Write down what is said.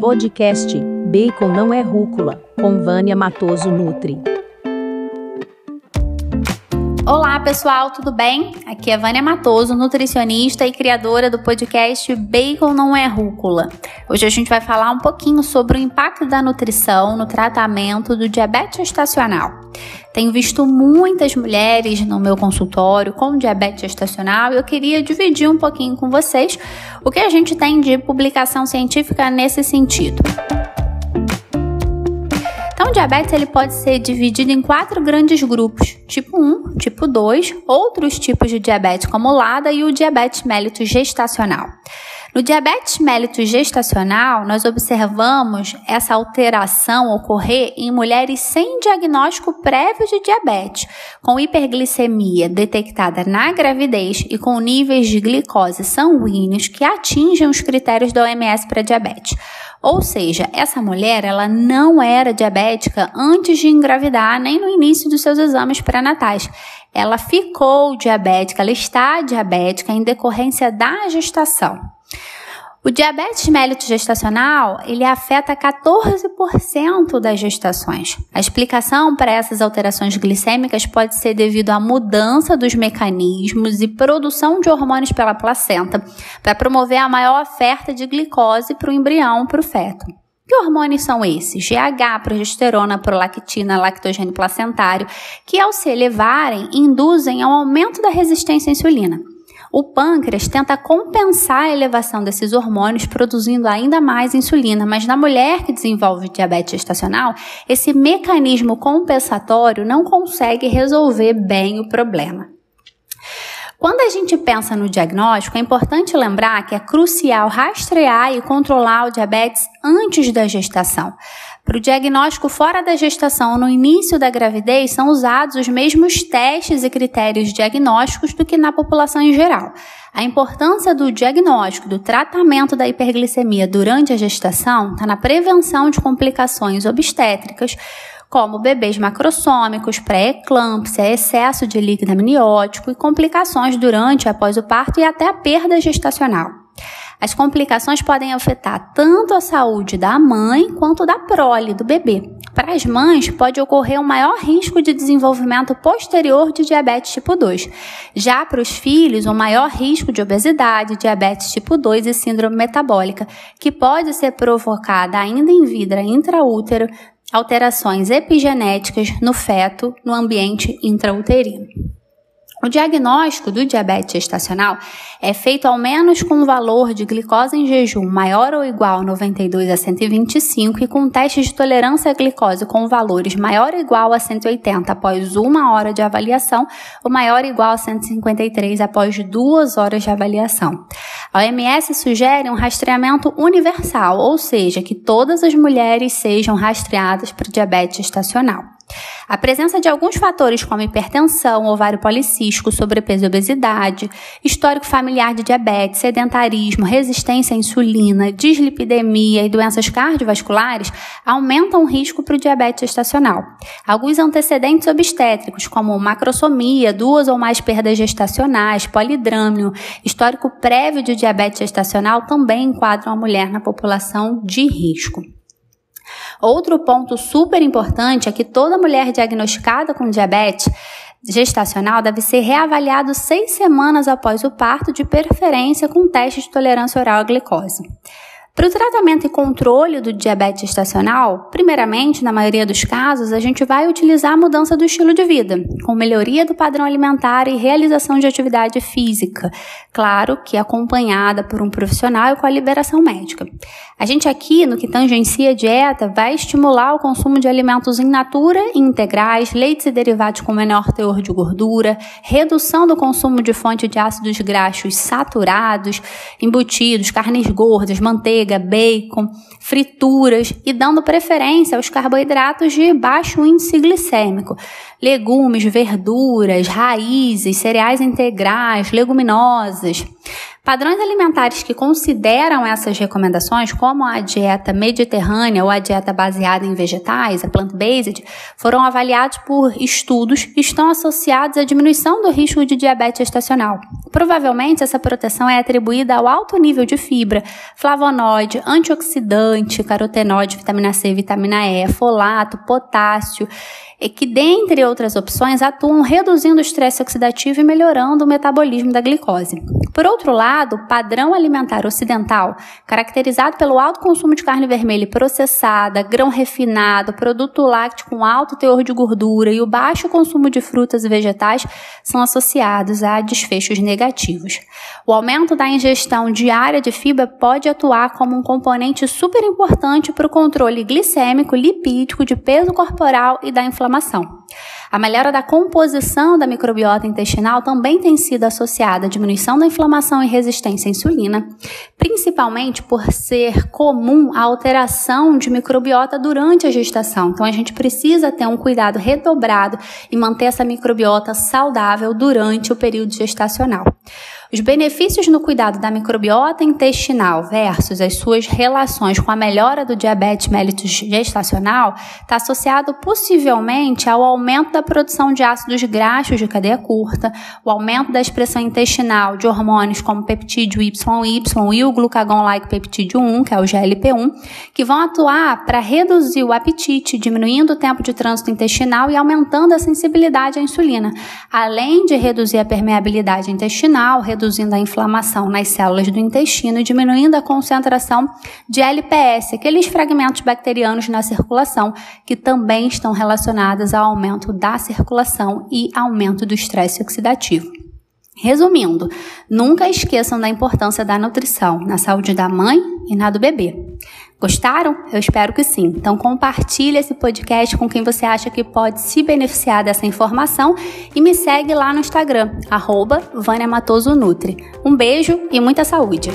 Podcast Bacon não é rúcula, com Vânia Matoso Nutri. Pessoal, tudo bem? Aqui é Vânia Matoso, nutricionista e criadora do podcast Bacon não é rúcula. Hoje a gente vai falar um pouquinho sobre o impacto da nutrição no tratamento do diabetes gestacional. Tenho visto muitas mulheres no meu consultório com diabetes gestacional e eu queria dividir um pouquinho com vocês o que a gente tem de publicação científica nesse sentido. Então, o diabetes ele pode ser dividido em quatro grandes grupos: tipo 1, tipo 2, outros tipos de diabetes como o LADA e o diabetes mellitus gestacional. No diabetes mellitus gestacional, nós observamos essa alteração ocorrer em mulheres sem diagnóstico prévio de diabetes, com hiperglicemia detectada na gravidez e com níveis de glicose sanguíneos que atingem os critérios da OMS para diabetes. Ou seja, essa mulher ela não era diabética antes de engravidar, nem no início dos seus exames pré-natais. Ela ficou diabética, ela está diabética em decorrência da gestação. O diabetes mellitus gestacional, ele afeta 14% das gestações. A explicação para essas alterações glicêmicas pode ser devido à mudança dos mecanismos e produção de hormônios pela placenta para promover a maior oferta de glicose para o embrião, para o feto. Que hormônios são esses? GH, progesterona, prolactina, lactogênio placentário, que ao se elevarem induzem ao aumento da resistência à insulina. O pâncreas tenta compensar a elevação desses hormônios, produzindo ainda mais insulina, mas na mulher que desenvolve diabetes gestacional, esse mecanismo compensatório não consegue resolver bem o problema. Quando a gente pensa no diagnóstico, é importante lembrar que é crucial rastrear e controlar o diabetes antes da gestação. Para o diagnóstico fora da gestação no início da gravidez, são usados os mesmos testes e critérios diagnósticos do que na população em geral. A importância do diagnóstico, do tratamento da hiperglicemia durante a gestação está na prevenção de complicações obstétricas, como bebês macrossômicos, pré-eclâmpsia, excesso de líquido amniótico e complicações durante e após o parto e até a perda gestacional. As complicações podem afetar tanto a saúde da mãe quanto da prole do bebê. Para as mães, pode ocorrer um maior risco de desenvolvimento posterior de diabetes tipo 2. Já para os filhos, um maior risco de obesidade, diabetes tipo 2 e síndrome metabólica, que pode ser provocada ainda em vida intraútero, alterações epigenéticas no feto no ambiente intrauterino. O diagnóstico do diabetes gestacional é feito ao menos com um valor de glicose em jejum maior ou igual a 92 a 125 e com testes de tolerância à glicose com valores maior ou igual a 180 após uma hora de avaliação ou maior ou igual a 153 após duas horas de avaliação. A OMS sugere um rastreamento universal, ou seja, que todas as mulheres sejam rastreadas para diabetes gestacional. A presença de alguns fatores como hipertensão, ovário policístico, sobrepeso e obesidade, histórico familiar de diabetes, sedentarismo, resistência à insulina, dislipidemia e doenças cardiovasculares aumentam o risco para o diabetes gestacional. Alguns antecedentes obstétricos, como macrosomia, duas ou mais perdas gestacionais, polidrâmio, histórico prévio de diabetes gestacional também enquadram a mulher na população de risco. Outro ponto super importante é que toda mulher diagnosticada com diabetes gestacional deve ser reavaliado seis semanas após o parto, de preferência com teste de tolerância oral à glicose. Para o tratamento e controle do diabetes gestacional, primeiramente, na maioria dos casos, a gente vai utilizar a mudança do estilo de vida, com melhoria do padrão alimentar e realização de atividade física, claro que acompanhada por um profissional e com a liberação médica. A gente aqui, no que tangencia a dieta, vai estimular o consumo de alimentos in natura e integrais, leites e derivados com menor teor de gordura, redução do consumo de fonte de ácidos graxos saturados, embutidos, carnes gordas, manteiga, manteiga, bacon, frituras e dando preferência aos carboidratos de baixo índice glicêmico, legumes, verduras, raízes, cereais integrais, leguminosas. Padrões alimentares que consideram essas recomendações, como a dieta mediterrânea ou a dieta baseada em vegetais, a plant-based, foram avaliados por estudos e estão associados à diminuição do risco de diabetes gestacional. Provavelmente essa proteção é atribuída ao alto nível de fibra, flavonoide, antioxidante, carotenoide, vitamina C, vitamina E, folato, potássio que, dentre outras opções, atuam reduzindo o estresse oxidativo e melhorando o metabolismo da glicose. Por outro lado, o padrão alimentar ocidental, caracterizado pelo alto consumo de carne vermelha processada, grão refinado, produto lácteo com alto teor de gordura e o baixo consumo de frutas e vegetais, são associados a desfechos negativos. O aumento da ingestão diária de fibra pode atuar como um componente super importante para o controle glicêmico, lipídico, de peso corporal e da inflamação. A melhora da composição da microbiota intestinal também tem sido associada à diminuição da inflamação e resistência à insulina, principalmente por ser comum a alteração de microbiota durante a gestação. Então a gente precisa ter um cuidado redobrado e manter essa microbiota saudável durante o período gestacional. Os benefícios no cuidado da microbiota intestinal versus as suas relações com a melhora do diabetes mellitus gestacional está associado possivelmente ao aumento da produção de ácidos graxos de cadeia curta, o aumento da expressão intestinal de hormônios como peptídeo YY e o glucagon-like peptídeo 1, que é o GLP-1, que vão atuar para reduzir o apetite, diminuindo o tempo de trânsito intestinal e aumentando a sensibilidade à insulina, além de reduzir a permeabilidade intestinal, reduzindo a inflamação nas células do intestino e diminuindo a concentração de LPS, aqueles fragmentos bacterianos na circulação que também estão relacionados ao aumento da circulação e aumento do estresse oxidativo. Resumindo, nunca esqueçam da importância da nutrição na saúde da mãe e na do bebê. Gostaram? Eu espero que sim. Então compartilhe esse podcast com quem você acha que pode se beneficiar dessa informação e me segue lá no Instagram, arroba Um beijo e muita saúde!